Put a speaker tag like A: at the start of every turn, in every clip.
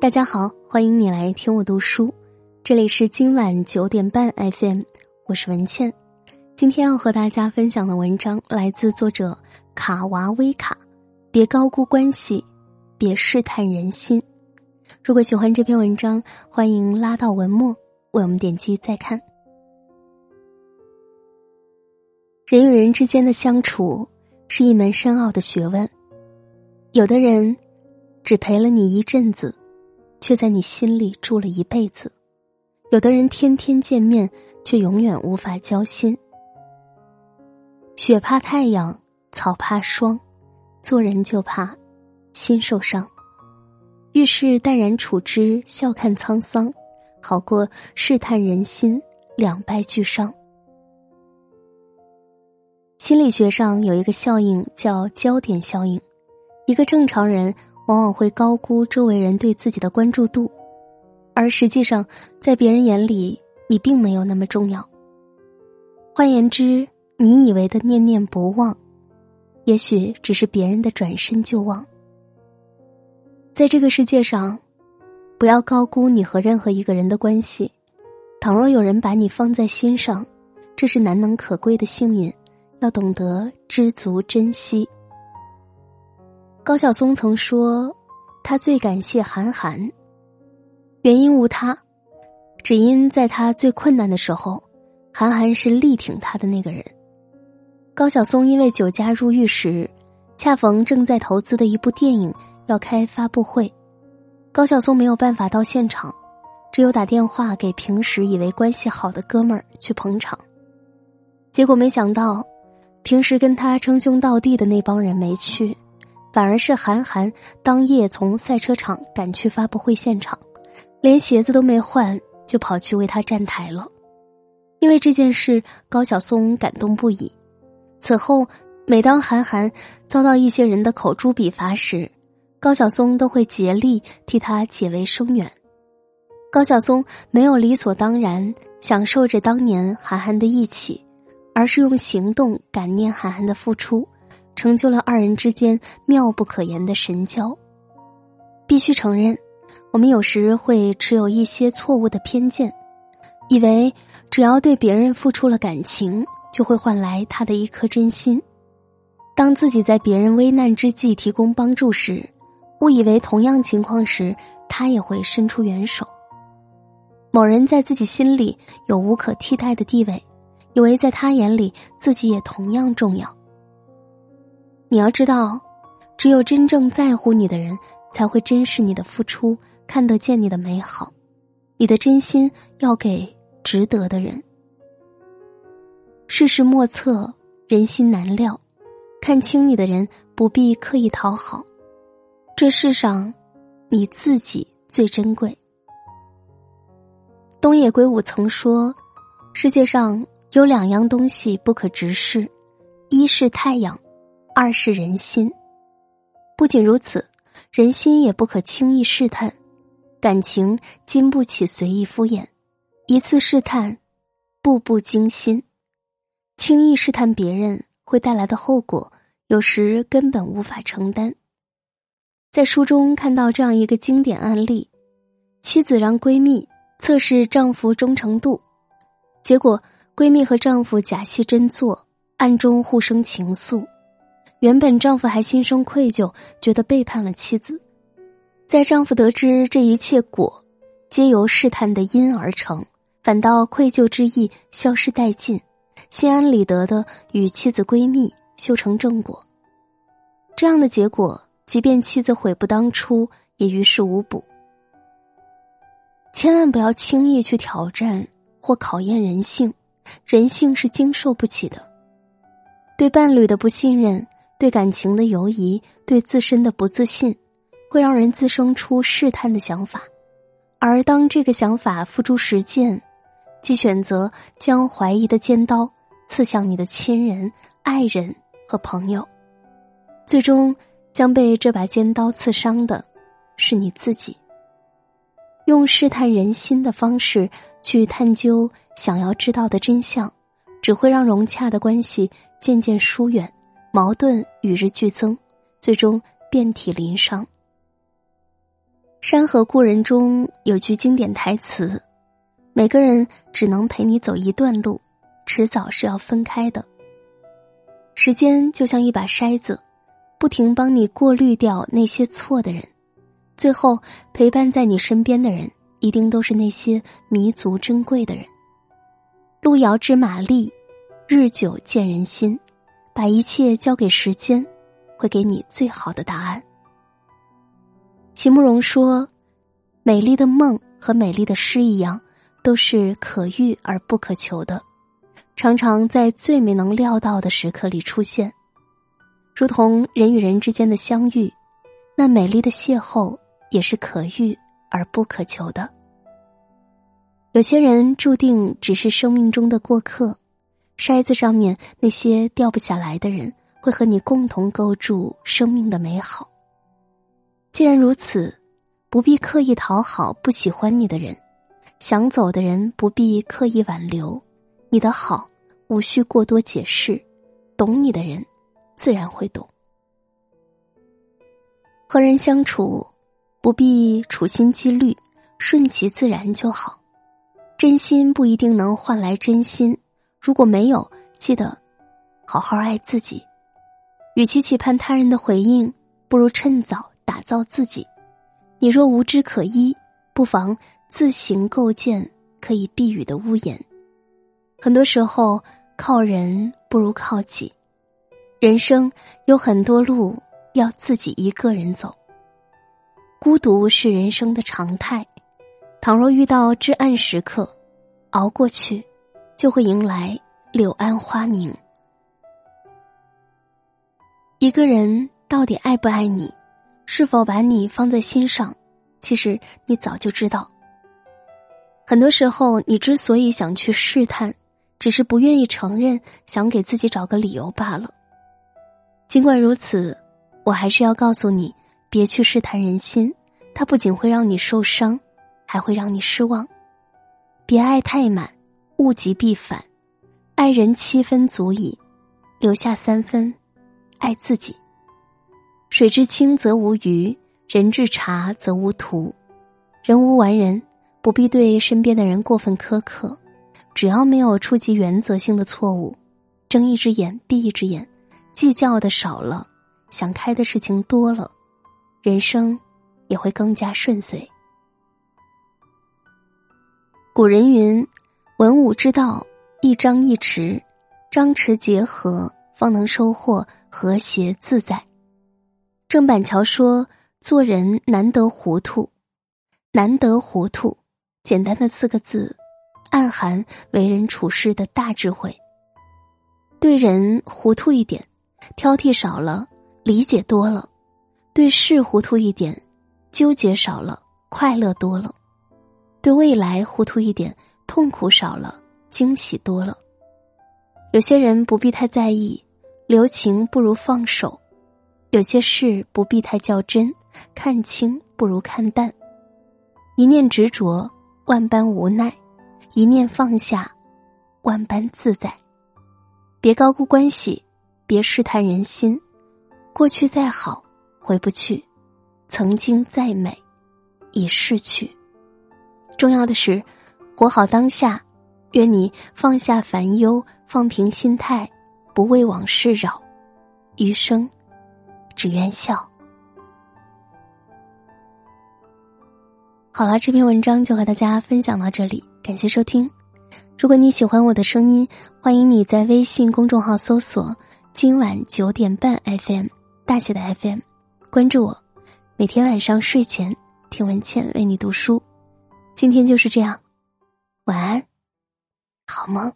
A: 大家好，欢迎你来听我读书，这里是今晚九点半 FM，我是文倩。今天要和大家分享的文章来自作者卡娃威卡。别高估关系，别试探人心。如果喜欢这篇文章，欢迎拉到文末为我们点击再看。人与人之间的相处是一门深奥的学问，有的人只陪了你一阵子。却在你心里住了一辈子。有的人天天见面，却永远无法交心。雪怕太阳，草怕霜，做人就怕心受伤。遇事淡然处之，笑看沧桑，好过试探人心，两败俱伤。心理学上有一个效应叫焦点效应，一个正常人。往往会高估周围人对自己的关注度，而实际上，在别人眼里，你并没有那么重要。换言之，你以为的念念不忘，也许只是别人的转身就忘。在这个世界上，不要高估你和任何一个人的关系。倘若有人把你放在心上，这是难能可贵的幸运，要懂得知足珍惜。高晓松曾说：“他最感谢韩寒，原因无他，只因在他最困难的时候，韩寒是力挺他的那个人。”高晓松因为酒驾入狱时，恰逢正在投资的一部电影要开发布会，高晓松没有办法到现场，只有打电话给平时以为关系好的哥们儿去捧场。结果没想到，平时跟他称兄道弟的那帮人没去。反而是韩寒当夜从赛车场赶去发布会现场，连鞋子都没换就跑去为他站台了。因为这件事，高晓松感动不已。此后，每当韩寒遭到一些人的口诛笔伐时，高晓松都会竭力替他解围声援。高晓松没有理所当然享受着当年韩寒的义气，而是用行动感念韩寒的付出。成就了二人之间妙不可言的神交。必须承认，我们有时会持有一些错误的偏见，以为只要对别人付出了感情，就会换来他的一颗真心。当自己在别人危难之际提供帮助时，误以为同样情况时他也会伸出援手。某人在自己心里有无可替代的地位，以为在他眼里自己也同样重要。你要知道，只有真正在乎你的人，才会珍视你的付出，看得见你的美好。你的真心要给值得的人。世事莫测，人心难料，看清你的人不必刻意讨好。这世上，你自己最珍贵。东野圭吾曾说：“世界上有两样东西不可直视，一是太阳。”二是人心，不仅如此，人心也不可轻易试探，感情经不起随意敷衍，一次试探，步步惊心。轻易试探别人会带来的后果，有时根本无法承担。在书中看到这样一个经典案例：妻子让闺蜜测试丈夫忠诚度，结果闺蜜和丈夫假戏真做，暗中互生情愫。原本丈夫还心生愧疚，觉得背叛了妻子。在丈夫得知这一切果皆由试探的因而成，反倒愧疚之意消失殆尽，心安理得的与妻子闺蜜修成正果。这样的结果，即便妻子悔不当初，也于事无补。千万不要轻易去挑战或考验人性，人性是经受不起的。对伴侣的不信任。对感情的犹疑，对自身的不自信，会让人滋生出试探的想法，而当这个想法付诸实践，即选择将怀疑的尖刀刺向你的亲人、爱人和朋友，最终将被这把尖刀刺伤的，是你自己。用试探人心的方式去探究想要知道的真相，只会让融洽的关系渐渐疏远。矛盾与日俱增，最终遍体鳞伤。山河故人中有句经典台词：“每个人只能陪你走一段路，迟早是要分开的。”时间就像一把筛子，不停帮你过滤掉那些错的人，最后陪伴在你身边的人，一定都是那些弥足珍贵的人。路遥知马力，日久见人心，把一切交给时间，会给你最好的答案。席慕容说：“美丽的梦和美丽的诗一样，都是可遇而不可求的，常常在最没能料到的时刻里出现。如同人与人之间的相遇，那美丽的邂逅也是可遇而不可求的。有些人注定只是生命中的过客，筛子上面那些掉不下来的人，会和你共同构筑生命的美好。”既然如此，不必刻意讨好不喜欢你的人，想走的人不必刻意挽留，你的好无需过多解释，懂你的人自然会懂。和人相处，不必处心积虑，顺其自然就好。真心不一定能换来真心，如果没有，记得好好爱自己。与其期盼他人的回应，不如趁早。打造自己，你若无枝可依，不妨自行构建可以避雨的屋檐。很多时候，靠人不如靠己。人生有很多路要自己一个人走，孤独是人生的常态。倘若遇到至暗时刻，熬过去，就会迎来柳暗花明。一个人到底爱不爱你？是否把你放在心上？其实你早就知道。很多时候，你之所以想去试探，只是不愿意承认，想给自己找个理由罢了。尽管如此，我还是要告诉你，别去试探人心，它不仅会让你受伤，还会让你失望。别爱太满，物极必反。爱人七分足矣，留下三分，爱自己。水至清则无鱼，人至察则无徒。人无完人，不必对身边的人过分苛刻。只要没有触及原则性的错误，睁一只眼闭一只眼，计较的少了，想开的事情多了，人生也会更加顺遂。古人云：“文武之道，一张一弛，张弛结合，方能收获和谐自在。”郑板桥说：“做人难得糊涂，难得糊涂。简单的四个字，暗含为人处事的大智慧。对人糊涂一点，挑剔少了，理解多了；对事糊涂一点，纠结少了，快乐多了；对未来糊涂一点，痛苦少了，惊喜多了。有些人不必太在意，留情不如放手。”有些事不必太较真，看清不如看淡。一念执着，万般无奈；一念放下，万般自在。别高估关系，别试探人心。过去再好，回不去；曾经再美，已逝去。重要的是，活好当下。愿你放下烦忧，放平心态，不为往事扰，余生。只愿笑。好了，这篇文章就和大家分享到这里，感谢收听。如果你喜欢我的声音，欢迎你在微信公众号搜索“今晚九点半 FM” 大写的 FM，关注我。每天晚上睡前听文倩为你读书。今天就是这样，晚安，好梦。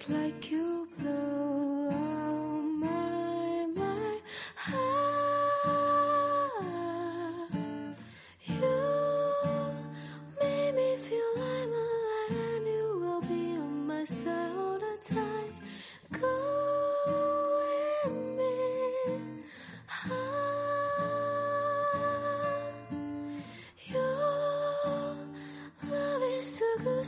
B: It's like you blow out my you me
C: feel I'm alive, you will be on my side all the time. Go with me. Ah, your love is so good,